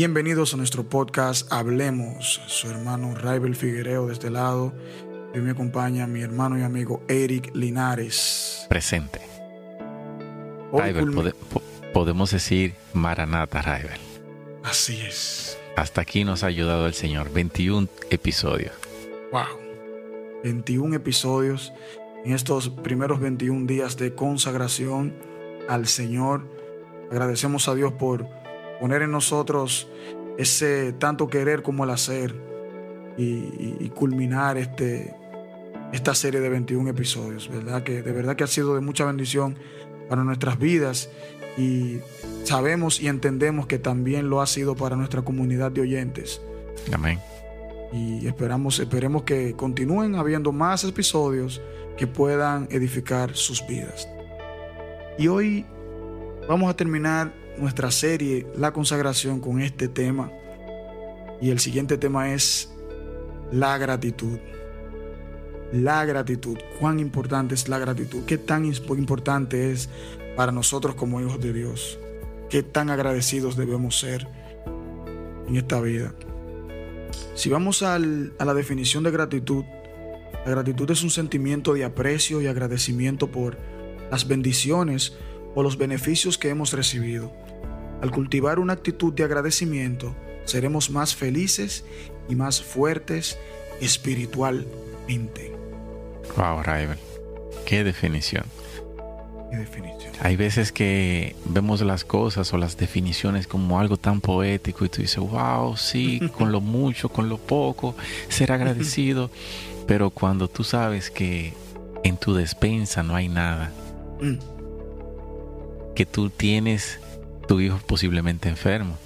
Bienvenidos a nuestro podcast Hablemos. Su hermano Raibel Figuereo de este lado. Y me acompaña mi hermano y amigo Eric Linares. Presente. Raibel, culmi- pode- po- podemos decir Maranata, Raibel. Así es. Hasta aquí nos ha ayudado el Señor. 21 episodios. Wow. 21 episodios en estos primeros 21 días de consagración al Señor. Agradecemos a Dios por poner en nosotros ese tanto querer como el hacer y, y- y culminar este, esta serie de 21 episodios, ¿verdad? Que de verdad que ha sido de mucha bendición para nuestras vidas y sabemos y entendemos que también lo ha sido para nuestra comunidad de oyentes Amén. y esperamos, esperemos que continúen habiendo más episodios que puedan edificar sus vidas. Y hoy vamos a terminar nuestra serie La consagración con este tema. Y el siguiente tema es la gratitud. La gratitud. ¿Cuán importante es la gratitud? ¿Qué tan imp- importante es para nosotros como hijos de Dios? ¿Qué tan agradecidos debemos ser en esta vida? Si vamos a la definición de gratitud, la gratitud es un sentimiento de aprecio y agradecimiento por las bendiciones o los beneficios que hemos recibido. Al cultivar una actitud de agradecimiento, seremos más felices y más fuertes espiritualmente. Wow, Raibel. Qué definición. Qué definición. Hay veces que vemos las cosas o las definiciones como algo tan poético y tú dices, wow, sí, con lo mucho, con lo poco, ser agradecido. Pero cuando tú sabes que en tu despensa no hay nada, Mm, que tú tienes tu hijo posiblemente enfermo,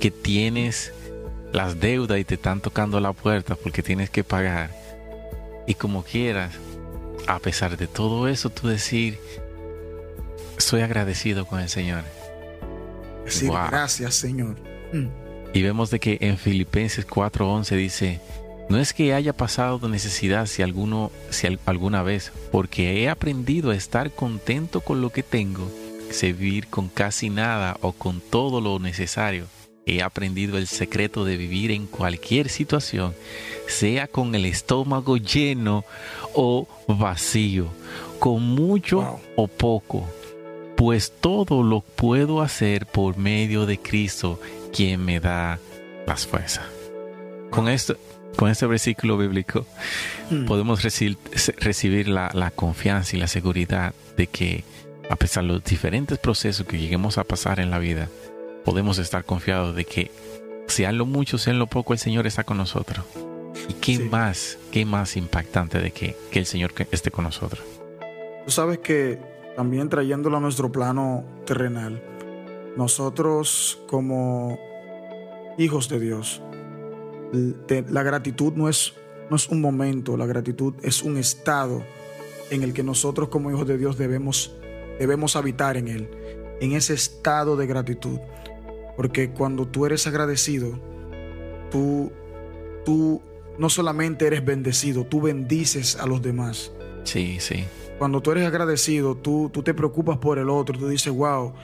que tienes las deudas y te están tocando la puerta porque tienes que pagar, y como quieras, a pesar de todo eso, tú decir, soy agradecido con el Señor. Decir Wow. gracias, Señor. Mm, Y vemos de que en Filipenses 4:11 dice, no es que haya pasado necesidad si alguno si al- alguna vez, porque he aprendido a estar contento con lo que tengo, servir con casi nada o con todo lo necesario. He aprendido el secreto de vivir en cualquier situación, sea con el estómago lleno o vacío, con mucho Wow. o poco, pues todo lo puedo hacer por medio de Cristo, quien me da las fuerzas. Con esto, con este versículo bíblico, mm. podemos reci- recibir la, la confianza y la seguridad de que, a pesar de los diferentes procesos que lleguemos a pasar en la vida, podemos estar confiados de que, sea en lo mucho, sea en lo poco, el Señor está con nosotros. ¿Y qué Sí. más, qué más impactante de que, que el Señor esté con nosotros? Tú sabes que también trayéndolo a nuestro plano terrenal, nosotros como hijos de Dios, la gratitud no es, no es un momento, la gratitud es un estado en el que nosotros como hijos de Dios debemos, debemos habitar en él, en ese estado de gratitud. Porque cuando tú eres agradecido, tú, tú no solamente eres bendecido, tú bendices a los demás Sí, sí. cuando tú eres agradecido, tú, tú te preocupas por el otro, tú dices, wow,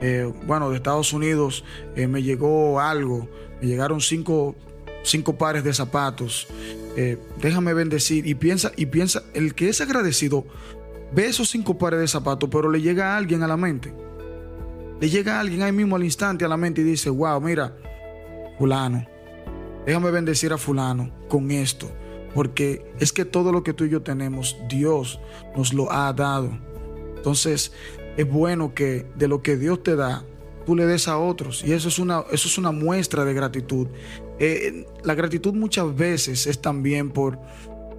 eh, bueno, de Estados Unidos eh, me llegó algo, me llegaron cinco, cinco pares de zapatos, eh, déjame bendecir y piensa, y piensa, el que es agradecido ve esos cinco pares de zapatos, pero le llega a alguien a la mente, le llega a alguien ahí mismo al instante a la mente y dice, wow, mira, fulano, déjame bendecir a fulano con esto. Porque es que todo lo que tú y yo tenemos, Dios nos lo ha dado. Entonces, es bueno que de lo que Dios te da, tú le des a otros. Y eso es una, eso es una muestra de gratitud. Eh, la gratitud muchas veces es también por,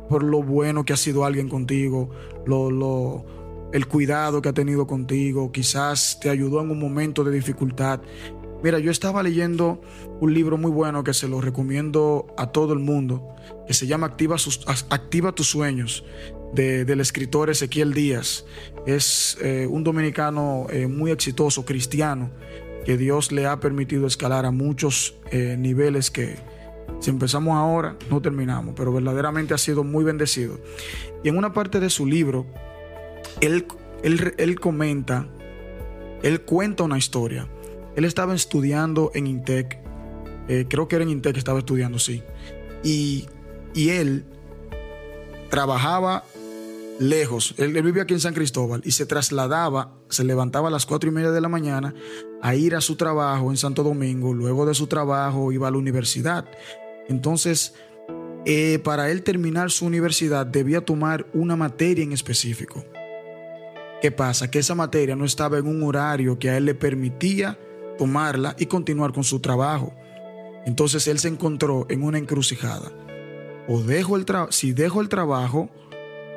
por lo bueno que ha sido alguien contigo, lo, lo, el cuidado que ha tenido contigo, quizás te ayudó en un momento de dificultad. Mira, yo estaba leyendo un libro muy bueno que se lo recomiendo a todo el mundo, que se llama Activa, tus sueños, del escritor Ezequiel Díaz. Es eh, un dominicano eh, muy exitoso, cristiano, que Dios le ha permitido escalar a muchos eh, niveles que si empezamos ahora no terminamos, pero verdaderamente ha sido muy bendecido. Y en una parte de su libro, él, él, comenta, él cuenta una historia. Él estaba estudiando en Intec, creo que era en Intec que estaba estudiando, sí. Y, y él trabajaba lejos. Él, vivía aquí en San Cristóbal y se trasladaba, se levantaba a las cuatro y media de la mañana a ir a su trabajo en Santo Domingo. Luego de su trabajo iba a la universidad. Entonces, eh, para él terminar su universidad debía tomar una materia en específico. ¿Qué pasa? Que esa materia no estaba en un horario que a él le permitía tomarla y continuar con su trabajo. Entonces él se encontró en una encrucijada. O dejo el si dejo el trabajo,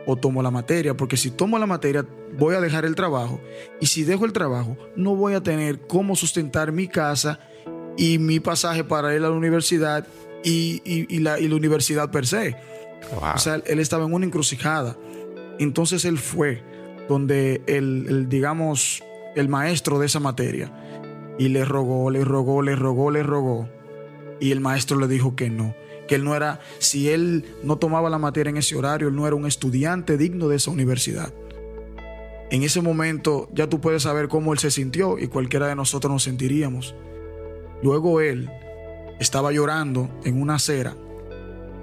o tomo la materia, porque si tomo la materia voy a dejar el trabajo y si dejo el trabajo no voy a tener cómo sustentar mi casa y mi pasaje para ir a la universidad y, la, universidad per se. O sea, él estaba en una encrucijada. Entonces él fue donde el, digamos, el maestro de esa materia y le rogó, le rogó, le rogó, le rogó. Y el maestro le dijo que no que él no era, si él no tomaba la materia en ese horario, él no era un estudiante digno de esa universidad. En ese momento ya tú puedes saber cómo él se sintió y cualquiera de nosotros nos sentiríamos. Luego él estaba llorando en una acera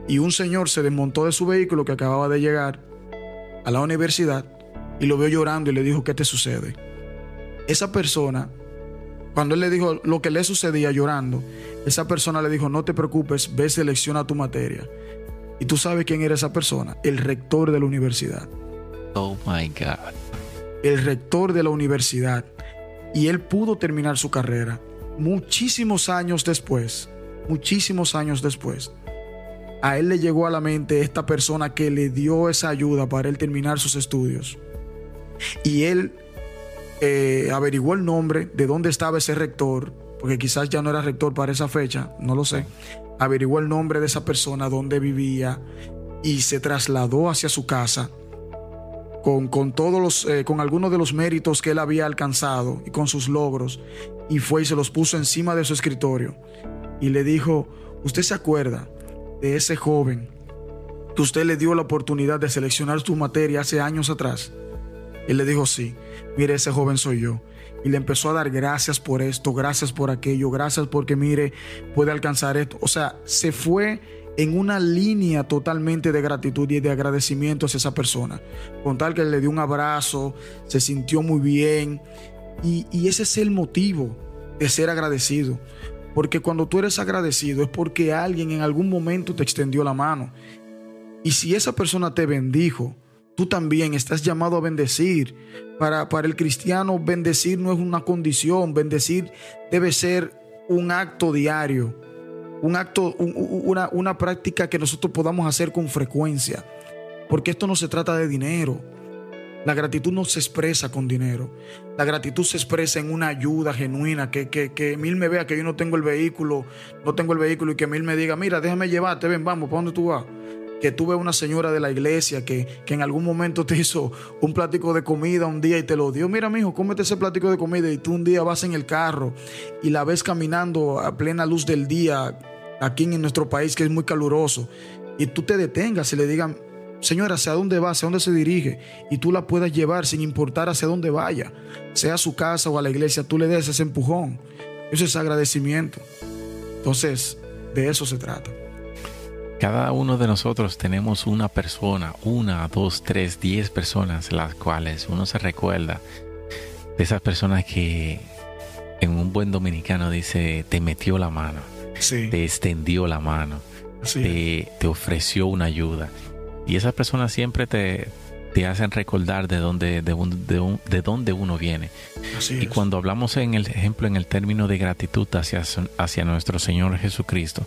y un señor se desmontó de su vehículo que acababa de llegar a la universidad y lo vio llorando y le dijo, ¿qué te sucede? Esa persona cuando él le dijo lo que le sucedía llorando, esa persona le dijo, no te preocupes, ve, selecciona tu materia. Y tú sabes quién era esa persona, el rector de la universidad. Oh my God. El rector de la universidad. Y él pudo terminar su carrera muchísimos años después, muchísimos años después. A él le llegó a la mente esta persona que le dio esa ayuda para él terminar sus estudios. Y él eh, averiguó el nombre, de dónde estaba ese rector, porque quizás ya no era rector para esa fecha, no lo sé. Averiguó el nombre de esa persona, dónde vivía y se trasladó hacia su casa con, con todos los, eh, con algunos de los méritos que él había alcanzado y con sus logros y fue y se los puso encima de su escritorio y le dijo, ¿usted se acuerda de ese joven que usted le dio la oportunidad de seleccionar su materia hace años atrás? Él le dijo, sí, mire, ese joven soy yo. Y le empezó a dar gracias por esto, gracias por aquello, gracias porque, mire, puede alcanzar esto. O sea, se fue en una línea totalmente de gratitud y de agradecimiento hacia esa persona. Con tal que le dio un abrazo, se sintió muy bien. Y, y ese es el motivo de ser agradecido. Porque cuando tú eres agradecido es porque alguien en algún momento te extendió la mano. Y si esa persona te bendijo, Tú también estás llamado a bendecir. Para, para el cristiano, bendecir no es una condición, bendecir debe ser un acto diario, un acto, una, una práctica que nosotros podamos hacer con frecuencia. Porque esto no se trata de dinero. La gratitud no se expresa con dinero. La gratitud se expresa en una ayuda genuina, que, que, que Mil me vea que yo no tengo el vehículo, no tengo el vehículo y que Mil me diga, mira, déjame llevarte, ven, vamos, ¿para dónde tú vas? Que tuve una señora de la iglesia que, en algún momento te hizo un plático de comida un día y te lo dio. Mira, mijo, cómete ese plático de comida y tú un día vas en el carro y la ves caminando a plena luz del día aquí en nuestro país que es muy caluroso y tú te detengas y le digan, señora, ¿hacia dónde va? ¿Hacia dónde se dirige? Y tú la puedas llevar sin importar hacia dónde vaya, sea a su casa o a la iglesia, tú le des ese empujón. Eso es agradecimiento. Entonces, de eso se trata. Cada uno de nosotros tenemos una persona, una, dos, tres, diez personas, las cuales uno se recuerda de esas personas que en un buen dominicano dice, te metió la mano, te extendió la mano, te, te, ofreció una ayuda. Y esas personas siempre te, te hacen recordar de dónde, de, de, dónde uno viene. y cuando hablamos en el ejemplo, en el término de gratitud hacia, hacia nuestro Señor Jesucristo,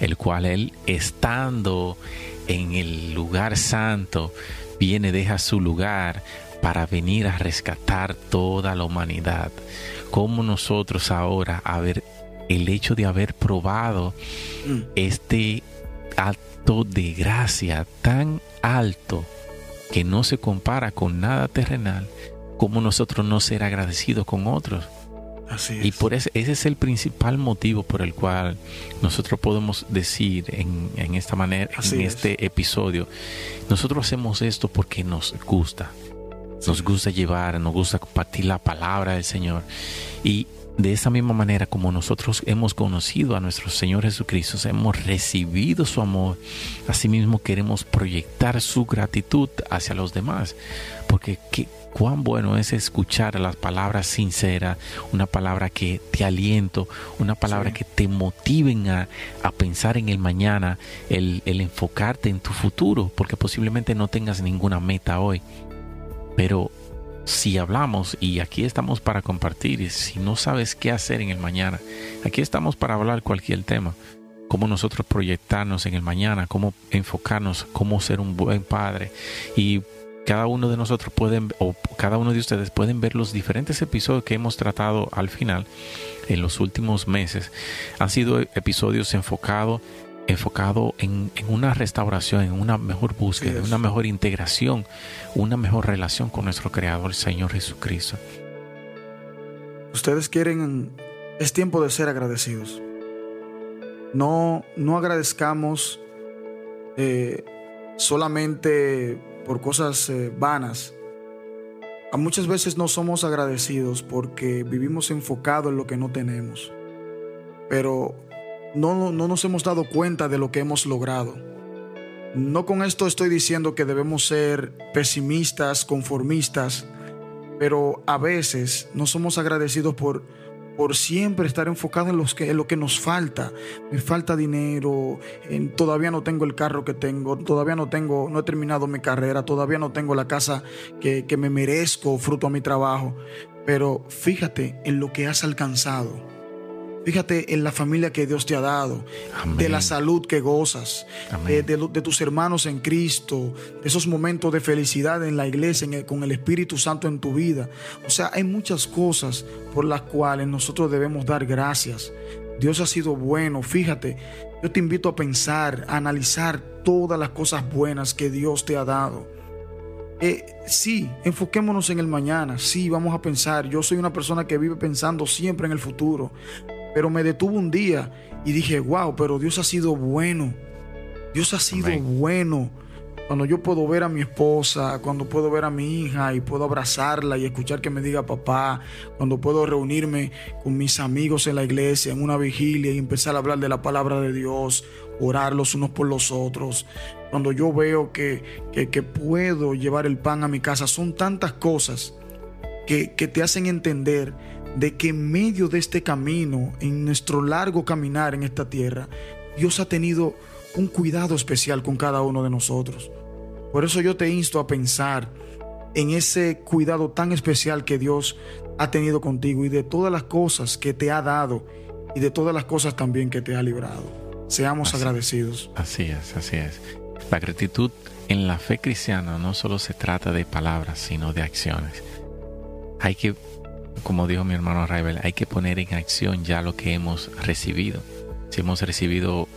el cual Él estando en el lugar santo, viene, deja su lugar para venir a rescatar toda la humanidad. Como nosotros ahora, haber, el hecho de haber probado mm. este acto de gracia tan alto que no se compara con nada terrenal, como nosotros no ser agradecidos con otros. Y por ese, ese es el principal motivo por el cual nosotros podemos decir en, esta manera, en este episodio, nosotros hacemos esto porque nos gusta. Nos gusta llevar, nos gusta compartir la palabra del Señor. Y de esa misma manera como nosotros hemos conocido a nuestro Señor Jesucristo, hemos recibido su amor, asimismo queremos proyectar su gratitud hacia los demás. Porque ¿qué, cuán bueno es escuchar las palabras sinceras, una palabra que te aliento, una palabra que te motiven a, pensar en el mañana, el, el enfocarte en tu futuro, porque posiblemente no tengas ninguna meta hoy. Pero si hablamos, y aquí estamos para compartir, si no sabes qué hacer en el mañana, aquí estamos para hablar cualquier tema cómo nosotros proyectarnos en el mañana, cómo enfocarnos, cómo ser un buen padre. Y cada uno de nosotros pueden, o cada uno de ustedes pueden ver los diferentes episodios que hemos tratado al final en los últimos meses. Han sido episodios enfocados enfocado en, una restauración, en una mejor búsqueda, en una mejor integración, una mejor relación con nuestro Creador, el Señor Jesucristo. Ustedes quieren, es tiempo de ser agradecidos. No, no agradezcamos eh, solamente por cosas eh, vanas. A muchas veces no somos agradecidos porque vivimos enfocados en lo que no tenemos, pero no, no nos hemos dado cuenta de lo que hemos logrado. No con esto estoy diciendo que debemos ser pesimistas, conformistas, pero a veces no somos agradecidos por por siempre estar enfocado en, que, en lo que nos falta. Me falta dinero, todavía no tengo el carro que tengo, todavía no tengo, no he terminado mi carrera, todavía no tengo la casa que, que me merezco fruto a mi trabajo. Pero fíjate en lo que has alcanzado Fíjate en la familia que Dios te ha dado, de la salud que gozas, de, tus hermanos en Cristo, de esos momentos de felicidad en la iglesia, con el Espíritu Santo en tu vida. O sea, hay muchas cosas por las cuales nosotros debemos dar gracias. Dios ha sido bueno, fíjate, yo te invito a pensar, a analizar todas las cosas buenas que Dios te ha dado. Eh, sí, enfoquémonos en el mañana, sí, vamos a pensar. Yo soy una persona que vive pensando siempre en el futuro. Pero me detuve un día y dije, wow, pero Dios ha sido bueno. Dios ha sido bueno. Cuando yo puedo ver a mi esposa, cuando puedo ver a mi hija y puedo abrazarla y escuchar que me diga papá, cuando puedo reunirme con mis amigos en la iglesia en una vigilia y empezar a hablar de la palabra de Dios, orar los unos por los otros, cuando yo veo que, que, puedo llevar el pan a mi casa, son tantas cosas que, que te hacen entender de que en medio de este camino, en nuestro largo caminar en esta tierra, Dios ha tenido un cuidado especial con cada uno de nosotros. Por eso yo te insto a pensar en ese cuidado tan especial que Dios ha tenido contigo y de todas las cosas que te ha dado y de todas las cosas también que te ha librado. Seamos agradecidos. Así es, así es. La gratitud en la fe cristiana no solo se trata de palabras, sino de acciones. Hay que como dijo mi hermano Raibel, hay que poner en acción ya lo que hemos recibido. Si hemos recibido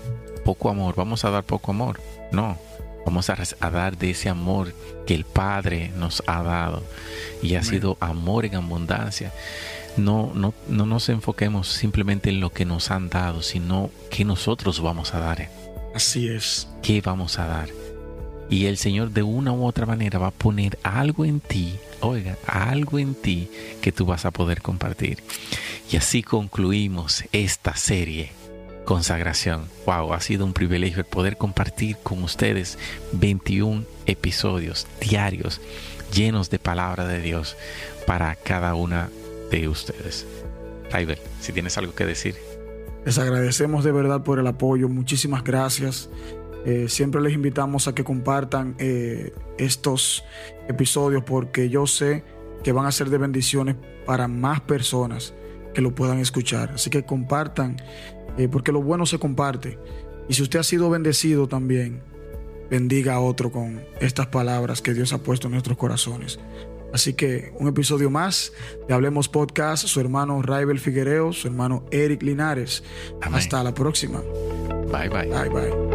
poco amor, vamos a dar poco amor. No, vamos a, dar de ese amor que el Padre nos ha dado y ha sido amor en abundancia. No, no, no nos enfoquemos simplemente en lo que nos han dado, sino que nosotros vamos a dar. Así es. ¿Qué vamos a dar? Y el Señor de una u otra manera va a poner algo en ti, oiga, algo en ti que tú vas a poder compartir. Y así concluimos esta serie, Consagración. Wow, ha sido un privilegio el poder compartir con ustedes 21 episodios diarios llenos de palabra de Dios para cada una de ustedes. Raibel, si tienes algo que decir. Les agradecemos de verdad por el apoyo. Muchísimas gracias. Eh, siempre les invitamos a que compartan eh, estos episodios porque yo sé que van a ser de bendiciones para más personas que lo puedan escuchar. Así que compartan eh, porque lo bueno se comparte. Y si usted ha sido bendecido también, bendiga a otro con estas palabras que Dios ha puesto en nuestros corazones. Así que un episodio más de Hablemos Podcast, su hermano Raibel Figuereo, su hermano Eric Linares. Hasta la próxima. Bye bye. Bye bye.